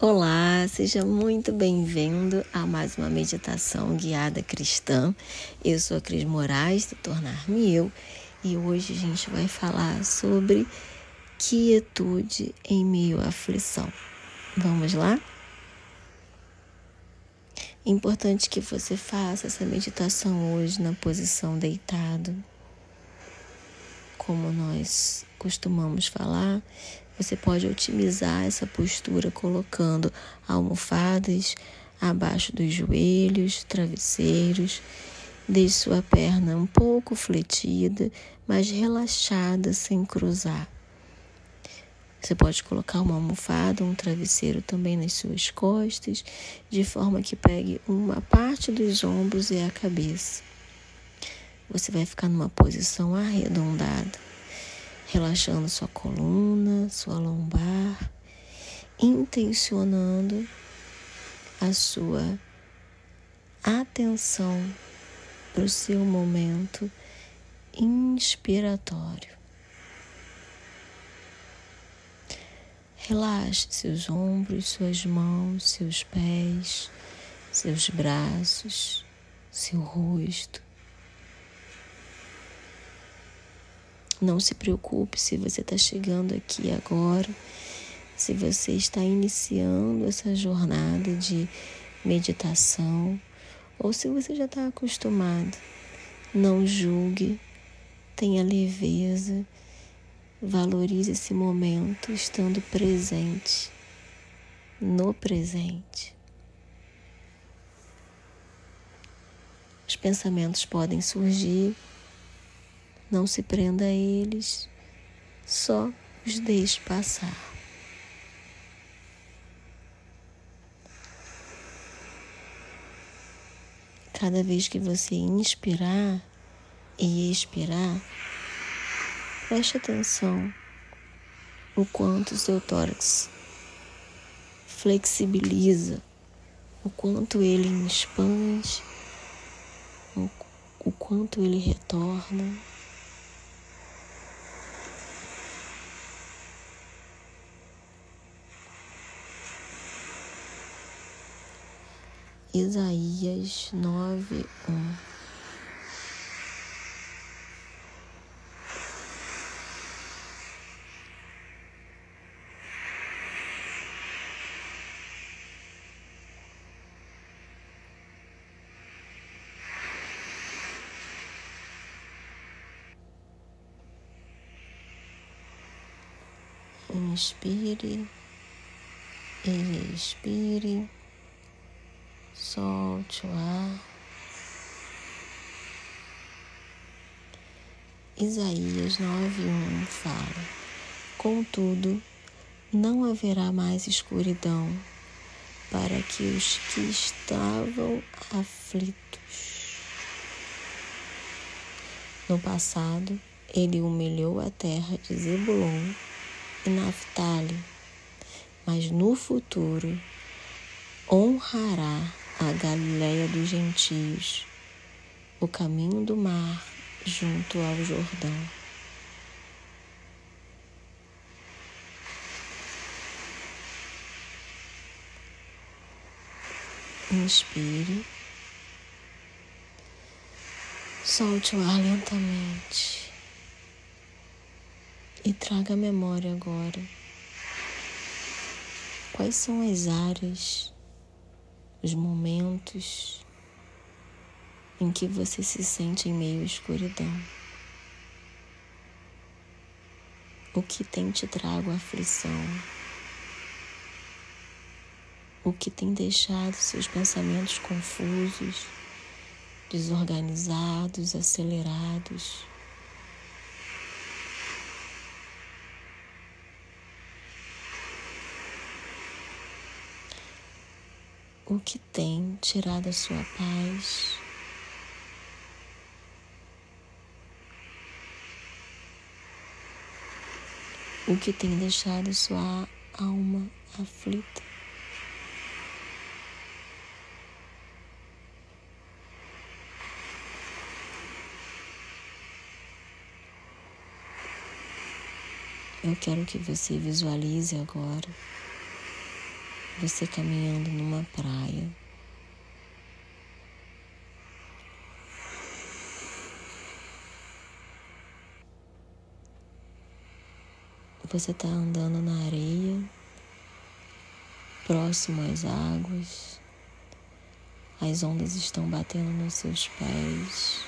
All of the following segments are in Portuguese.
Olá, seja muito bem-vindo a mais uma meditação guiada cristã. Eu sou a Cris Moraes, do Tornar-me Eu, e hoje a gente vai falar sobre quietude em meio à aflição. Vamos lá? É importante que você faça essa meditação hoje na posição deitado. Como nós costumamos falar, você pode otimizar essa postura colocando almofadas abaixo dos joelhos, travesseiros. Deixe sua perna um pouco fletida, mas relaxada, sem cruzar. Você pode colocar uma almofada, um travesseiro também nas suas costas, de forma que pegue uma parte dos ombros e a cabeça. Você vai ficar numa posição arredondada relaxando sua coluna, sua lombar, intencionando a sua atenção para o seu momento inspiratório. Relaxe seus ombros, suas mãos, seus pés, seus braços, seu rosto. Não se preocupe se você está chegando aqui agora, se você está iniciando essa jornada de meditação ou se você já está acostumado. Não julgue, tenha leveza, valorize esse momento estando presente, no presente. Os pensamentos podem surgir não se prenda a eles, só os deixe passar. Cada vez que você inspirar e expirar, preste atenção o quanto seu tórax flexibiliza, o quanto ele expande, o quanto ele retorna. Isaías 9, 1. Inspire e expire solte o ar. Isaías 9:1 fala: Contudo, não haverá mais escuridão para que os que estavam aflitos. No passado, ele humilhou a terra de Zebulon e Naphtali, mas no futuro honrará a Galiléia dos gentios, o caminho do mar junto ao Jordão. Inspire. Solte o ar lentamente. E traga memória agora. Quais são as áreas os momentos em que você se sente em meio à escuridão. O que tem te trago aflição? O que tem deixado seus pensamentos confusos, desorganizados, acelerados? O que tem tirado a sua paz. O que tem deixado sua alma aflita. Eu quero que você visualize agora você caminhando numa praia. Você está andando na areia, próximo às águas, as ondas estão batendo nos seus pés.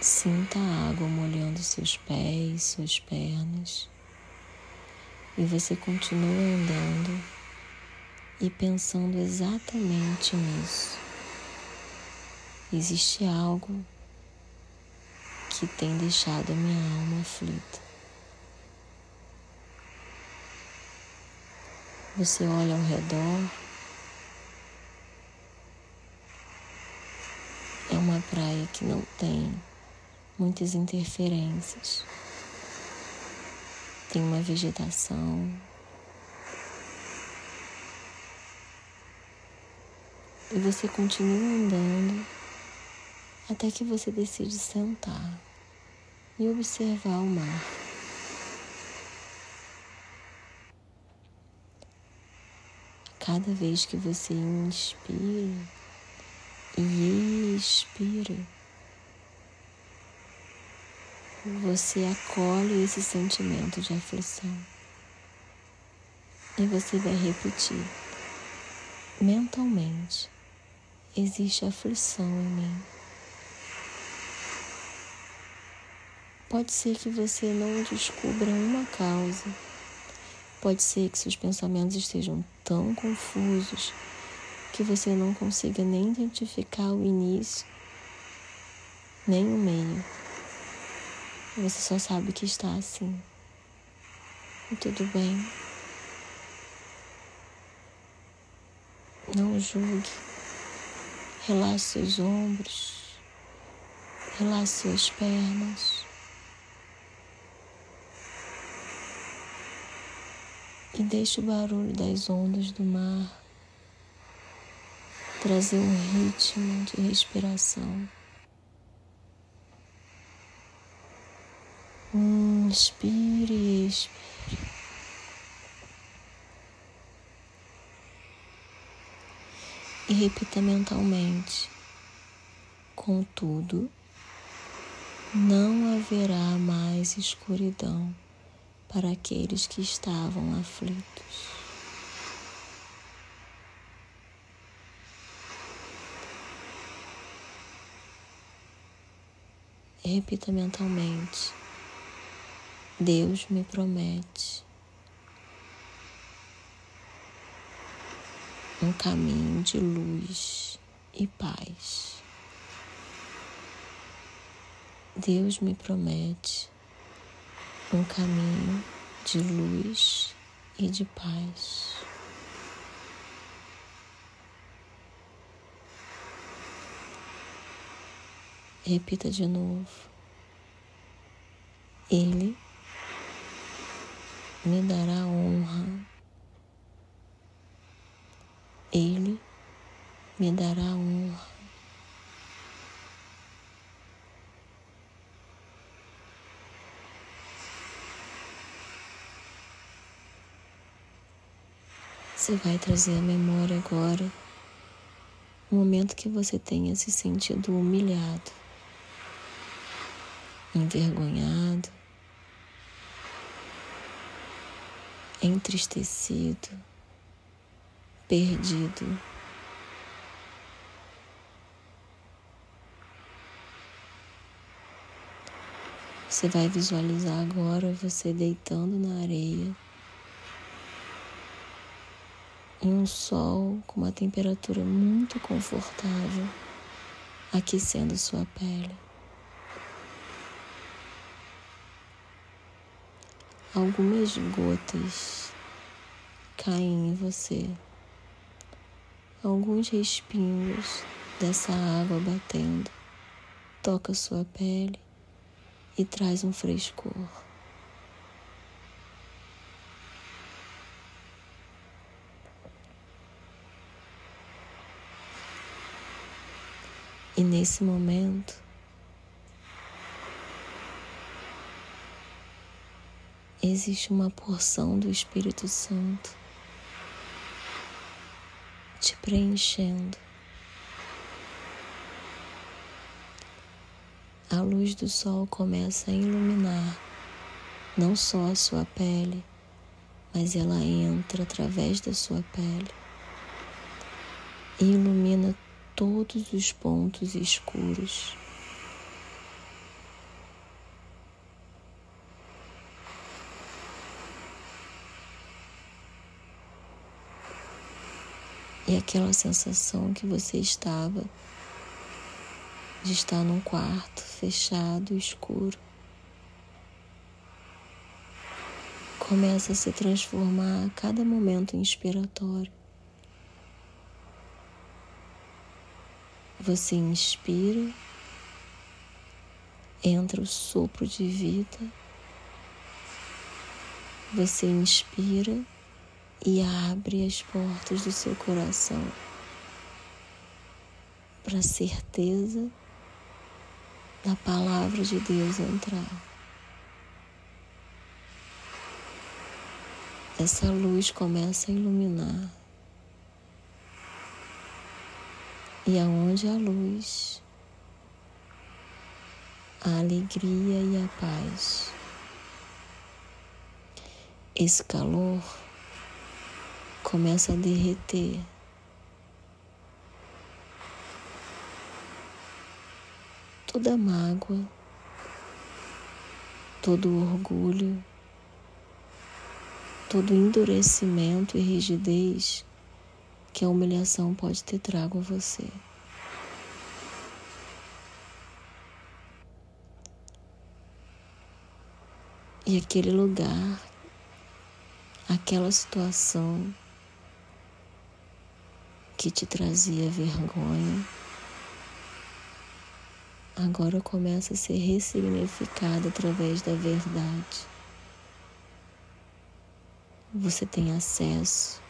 Sinta a água molhando seus pés, suas pernas. E você continua andando e pensando exatamente nisso. Existe algo que tem deixado a minha alma aflita. Você olha ao redor. É uma praia que não tem muitas interferências. Tem uma vegetação. E você continua andando até que você decide sentar e observar o mar. Cada vez que você inspira e expira, você acolhe esse sentimento de aflição. E você vai repetir mentalmente: existe aflição em mim. Pode ser que você não descubra uma causa. Pode ser que seus pensamentos estejam tão confusos que você não consiga nem identificar o início, nem o meio. Você só sabe que está assim. E tudo bem. Não julgue. Relaxe seus ombros. Relaxe suas pernas. e deixe o barulho das ondas do mar trazer um ritmo de respiração. Inspire, expire. E repita mentalmente: Contudo, não haverá mais escuridão para aqueles que estavam aflitos. Repita mentalmente: Deus me promete um caminho de luz e paz. Deus me promete um caminho de luz e de paz. Repita de novo. Ele me dará honra. Ele me dará honra. Você vai trazer à memória agora o momento que você tenha se sentido humilhado, envergonhado, entristecido, perdido. Você vai visualizar agora você deitando na areia em um sol com uma temperatura muito confortável, aquecendo sua pele. Algumas gotas caem em você, alguns respingos dessa água batendo toca sua pele e traz um frescor. E nesse momento, existe uma porção do Espírito Santo te preenchendo. A luz do sol começa a iluminar não só a sua pele, mas ela entra através da sua pele e ilumina todos os pontos escuros. E aquela sensação que você estava de estar num quarto fechado, escuro, começa a se transformar a cada momento inspiratório. Você inspira, entra o sopro de vida, você inspira e abre as portas do seu coração para a certeza da palavra de Deus entrar. Essa luz começa a iluminar. E aonde a luz, a alegria e a paz. Esse calor começa a derreter. Toda mágoa, todo orgulho, todo endurecimento e rigidez que a humilhação pode ter trago a você. E aquele lugar, aquela situação que te trazia vergonha, agora começa a ser ressignificada através da verdade. Você tem acesso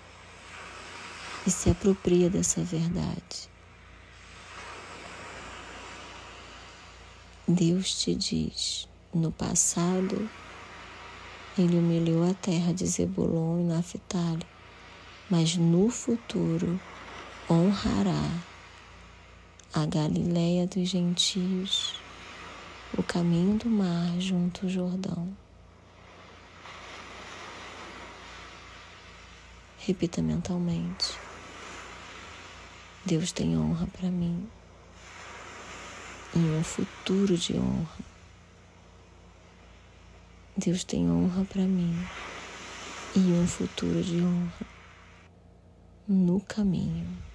e se apropria dessa verdade. Deus te diz: no passado, ele humilhou a terra de Zebulon e Naphtali, mas no futuro honrará a Galiléia dos gentios, o caminho do mar junto ao Jordão. Repita mentalmente. Deus tem honra para mim e um futuro de honra. Deus tem honra para mim e um futuro de honra no caminho.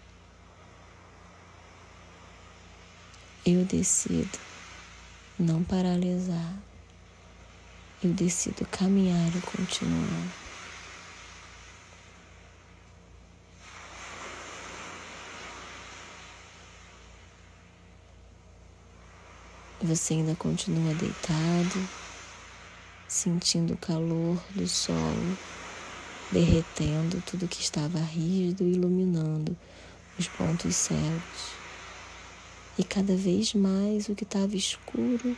Eu decido não paralisar. Eu decido caminhar e continuar. Você ainda continua deitado, sentindo o calor do sol derretendo tudo que estava rígido iluminando os pontos cegos. E cada vez mais o que estava escuro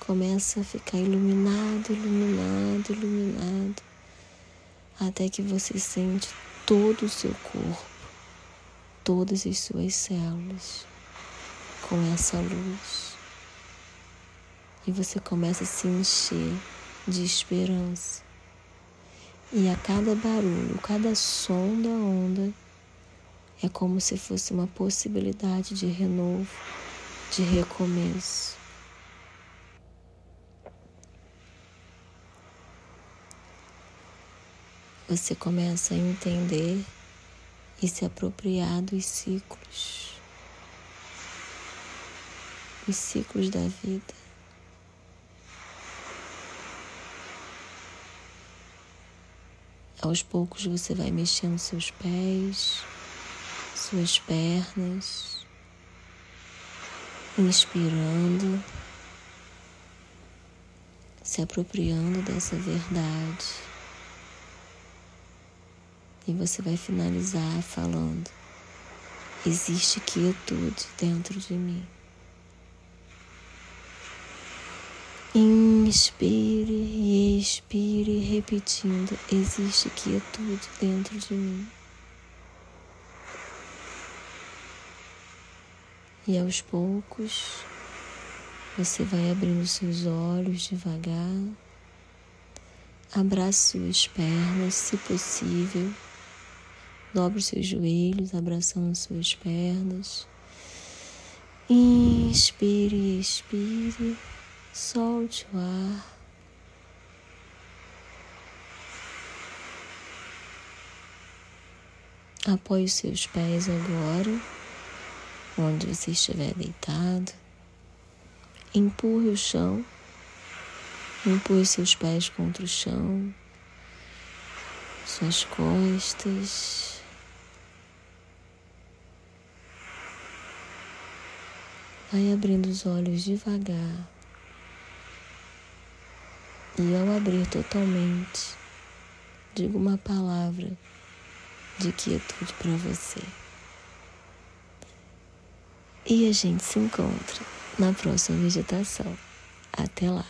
começa a ficar iluminado, iluminado, iluminado, até que você sente todo o seu corpo, todas as suas células com essa luz. E você começa a se encher de esperança. E a cada barulho, cada som da onda, é como se fosse uma possibilidade de renovo, de recomeço. Você começa a entender e se apropriar dos ciclos, os ciclos da vida. Aos poucos você vai mexendo seus pés, suas pernas, inspirando, se apropriando dessa verdade. E você vai finalizar falando: existe quietude dentro de mim. Inspire e expire, repetindo: existe quietude dentro de mim. E aos poucos, você vai abrindo seus olhos devagar. Abrace suas pernas, se possível. Dobre seus joelhos, abraçando suas pernas. Inspire, expire. Solte o ar. Apoie os seus pés agora, onde você estiver deitado. Empurre o chão. Empurre seus pés contra o chão, suas costas. Vai abrindo os olhos devagar. E ao abrir totalmente, diga uma palavra de quietude para você. E a gente se encontra na próxima meditação. Até lá!